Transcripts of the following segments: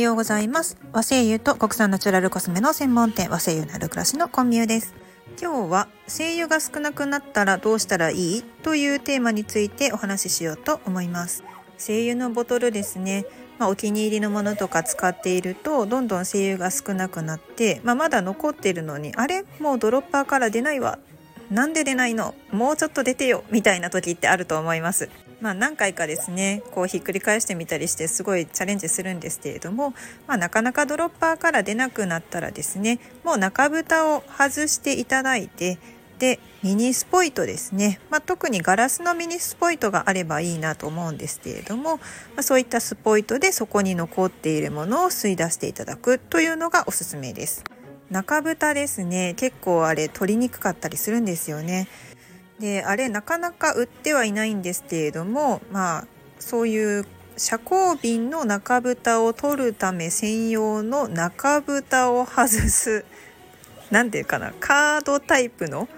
ようございます。和製油と国産ナチュラルコスメの専門店和製油なる暮らしのコンミューです。今日は精油が少なくなったらどうしたらいいというテーマについてお話ししようと思います。精油のボトルですね。まあ、お気に入りのものとか使っているとどんどん精油が少なくなって、まあ、まだ残ってるのにあれ？もうドロッパーから出ないわ。なんで出ないの？もうちょっと出てよ。みたいな時ってあると思います。まあ、何回かですねこうひっくり返してみたりしてすごいチャレンジするんですけれども、まあ、なかなかドロッパーから出なくなったらですねもう中蓋を外していただいてでミニスポイトですね、まあ、特にガラスのミニスポイトがあればいいなと思うんですけれども、まあ、そういったスポイトでそこに残っているものを吸い出していただくというのがおすすめです。中蓋ですね結構あれ取りにくかったりするんですよね。であれなかなか売ってはいないんですけれどもまあそういう遮光瓶の中蓋を取るため専用の中蓋を外す何て言うかなカードタイプの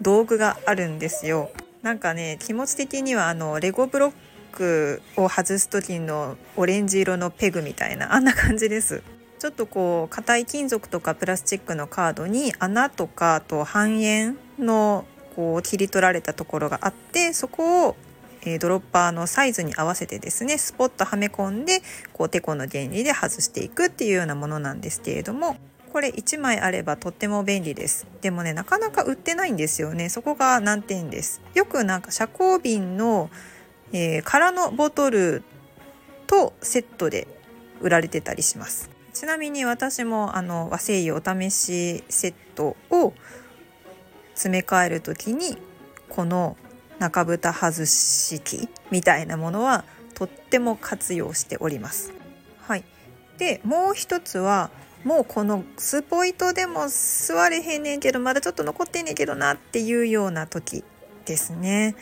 道具があるんですよ。なんかね気持ち的にはあのレゴブロックを外す時のオレンジ色のペグみたいなあんな感じです。ちょっとこう硬い金属とかプラスチックのカードに穴とかあと半円のこう切り取られたところがあってそこをえドロッパーのサイズに合わせてですねスポッとはめ込んでこうテコの原理で外していくっていうようなものなんですけれどもこれ1枚あればとっても便利です。でもねなかなか売ってないんですよね。そこが難点です。よくなんか遮光瓶の、えー、空のボトルとセットで売られてたりします。ちなみに私もあの和製油お試しセットを詰め替える時にこの中蓋外し器みたいなものはとっても活用しております。はい、でもう一つはもうこのスポイトでも座れへんねんけどまだちょっと残ってんねんけどなっていうような時ですね。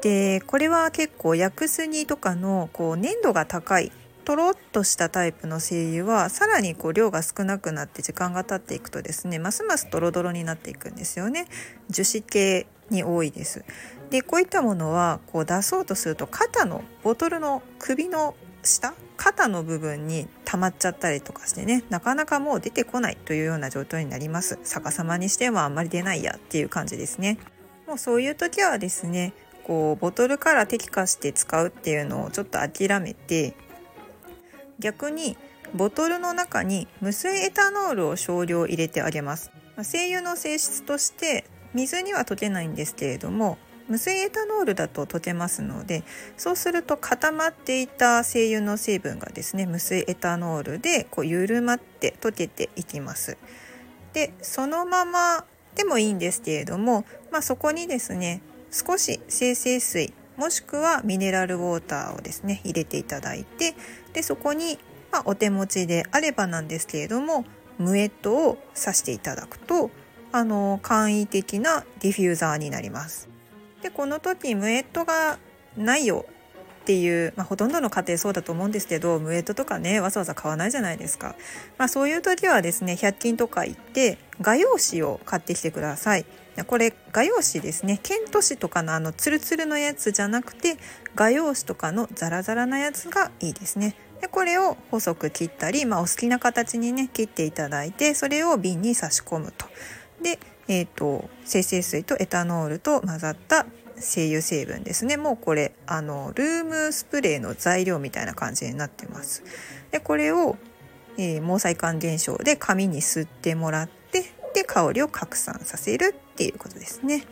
でこれは結構薬杉とかのこう粘度が高いとろっとしたタイプの精油はさらにこう量が少なくなって時間が経っていくとですねますますドロドロになっていくんですよね。樹脂系に多いです。でこういったものはこう出そうとすると肩のボトルの首の下肩の部分に溜まっちゃったりとかしてねなかなかもう出てこないというような状態になります。逆さまにしてもあんまり出ないやっていう感じですね。もうそういう時はですねこうボトルから適化して使うっていうのをちょっと諦めて逆にボトルの中に無水エタノールを少量入れてあげます。精油の性質として水には溶けないんですけれども無水エタノールだと溶けますのでそうすると固まっていた精油の成分がですね無水エタノールでこう緩まって溶けていきます。でそのままでもいいんですけれども、まあ、そこにですね少し精製水もしくはミネラルウォーターをですね入れていただいてでそこに、まあ、お手持ちであればなんですけれどもムエットを刺していただくとあの簡易的なディフューザーになります。でこの時ムエットがないよっていう、まあ、ほとんどの家庭そうだと思うんですけどムエットとかねわざわざ買わないじゃないですか、まあ、そういう時はですね100均とか行って画用紙を買ってきてください。これ画用紙ですねケント紙とかのあのツルツルのやつじゃなくて画用紙とかのザラザラなやつがいいですね。でこれを細く切ったり、まあ、お好きな形にね切っていただいてそれを瓶に差し込むと。で、えーと、精製水とエタノールと混ざった精油成分ですねもうこれあのルームスプレーの材料みたいな感じになってますでこれを、えー、毛細管現象で紙に吸ってもらってで香りを拡散させるっていうことですね。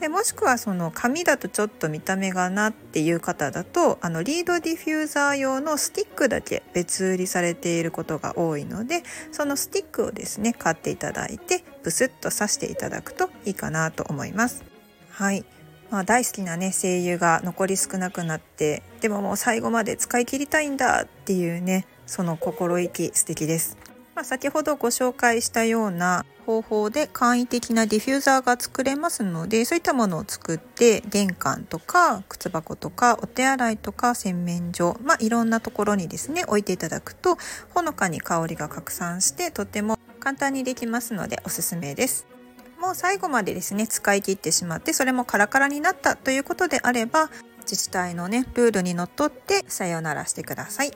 でもしくはその紙だとちょっと見た目がなっていう方だとあのリードディフューザー用のスティックだけ別売りされていることが多いのでそのスティックをですね買っていただいてブスッと刺していただくといいかなと思います。はい、まあ、大好きなね精油が残り少なくなってでももう最後まで使い切りたいんだっていうねその心意気素敵です。まあ、先ほどご紹介したような方法で簡易的なディフューザーが作れますのでそういったものを作って玄関とか靴箱とかお手洗いとか洗面所、まあ、いろんなところにですね置いていただくとほのかに香りが拡散してとても簡単にできますのでおすすめです。もう最後までですね使い切ってしまってそれもカラカラになったということであれば自治体のねルールにのっとってさよならしてください。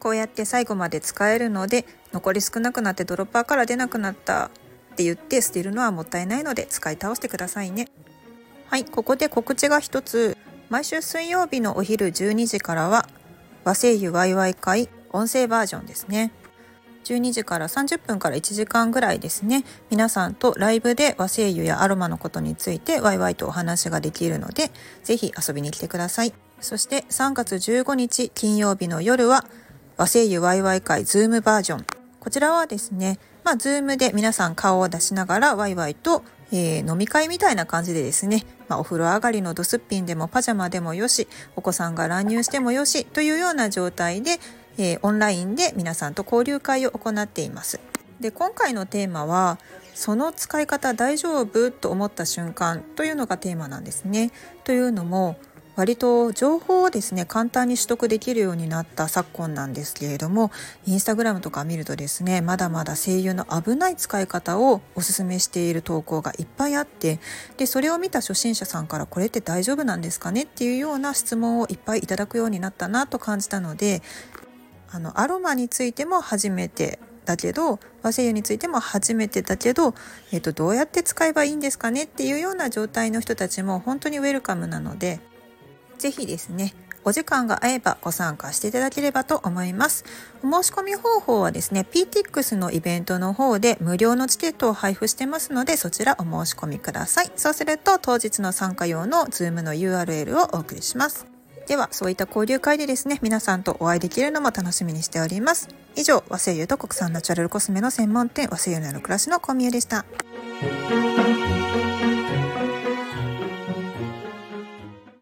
こうやって最後まで使えるので残り少なくなってドロッパーから出なくなったって言って捨てるのはもったいないので使い倒してくださいね。はいここで告知が一つ。毎週水曜日のお昼12時からは和製油ワイワイ会音声バージョンですね。12時から30分から1時間ぐらいですね。皆さんとライブで和製油やアロマのことについてワイワイとお話ができるのでぜひ遊びに来てください。そして3月15日金曜日の夜は和製油ワイワイ会ズームバージョン。こちらはですねまあズームで皆さん顔を出しながらワイワイとえー、飲み会みたいな感じでですね、まあ、お風呂上がりのドスッピンでもパジャマでもよしお子さんが乱入してもよしというような状態で、えー、オンラインで皆さんと交流会を行っています。で今回のテーマは「その使い方大丈夫?」と思った瞬間というのがテーマなんですね。というのも割と情報をですね簡単に取得できるようになった昨今なんですけれどもインスタグラムとか見るとですねまだまだ声優の危ない使い方をおすすめしている投稿がいっぱいあってでそれを見た初心者さんからこれって大丈夫なんですかね？っていうような質問をいっぱいいただくようになったなと感じたのであのアロマについても初めてだけど和製油についても初めてだけど、えーとどうやって使えばいいんですかね？っていうような状態の人たちも本当にウェルカムなのでぜひですね、お時間が合えばご参加していただければと思います。お申し込み方法はですね、PTX のイベントの方で無料のチケットを配布してますので、そちらお申し込みください。そうすると当日の参加用の Zoom の URL をお送りします。では、そういった交流会でですね、皆さんとお会いできるのも楽しみにしております。以上、和製油と国産ナチュラルコスメの専門店、和製油の暮らしの小宮でした。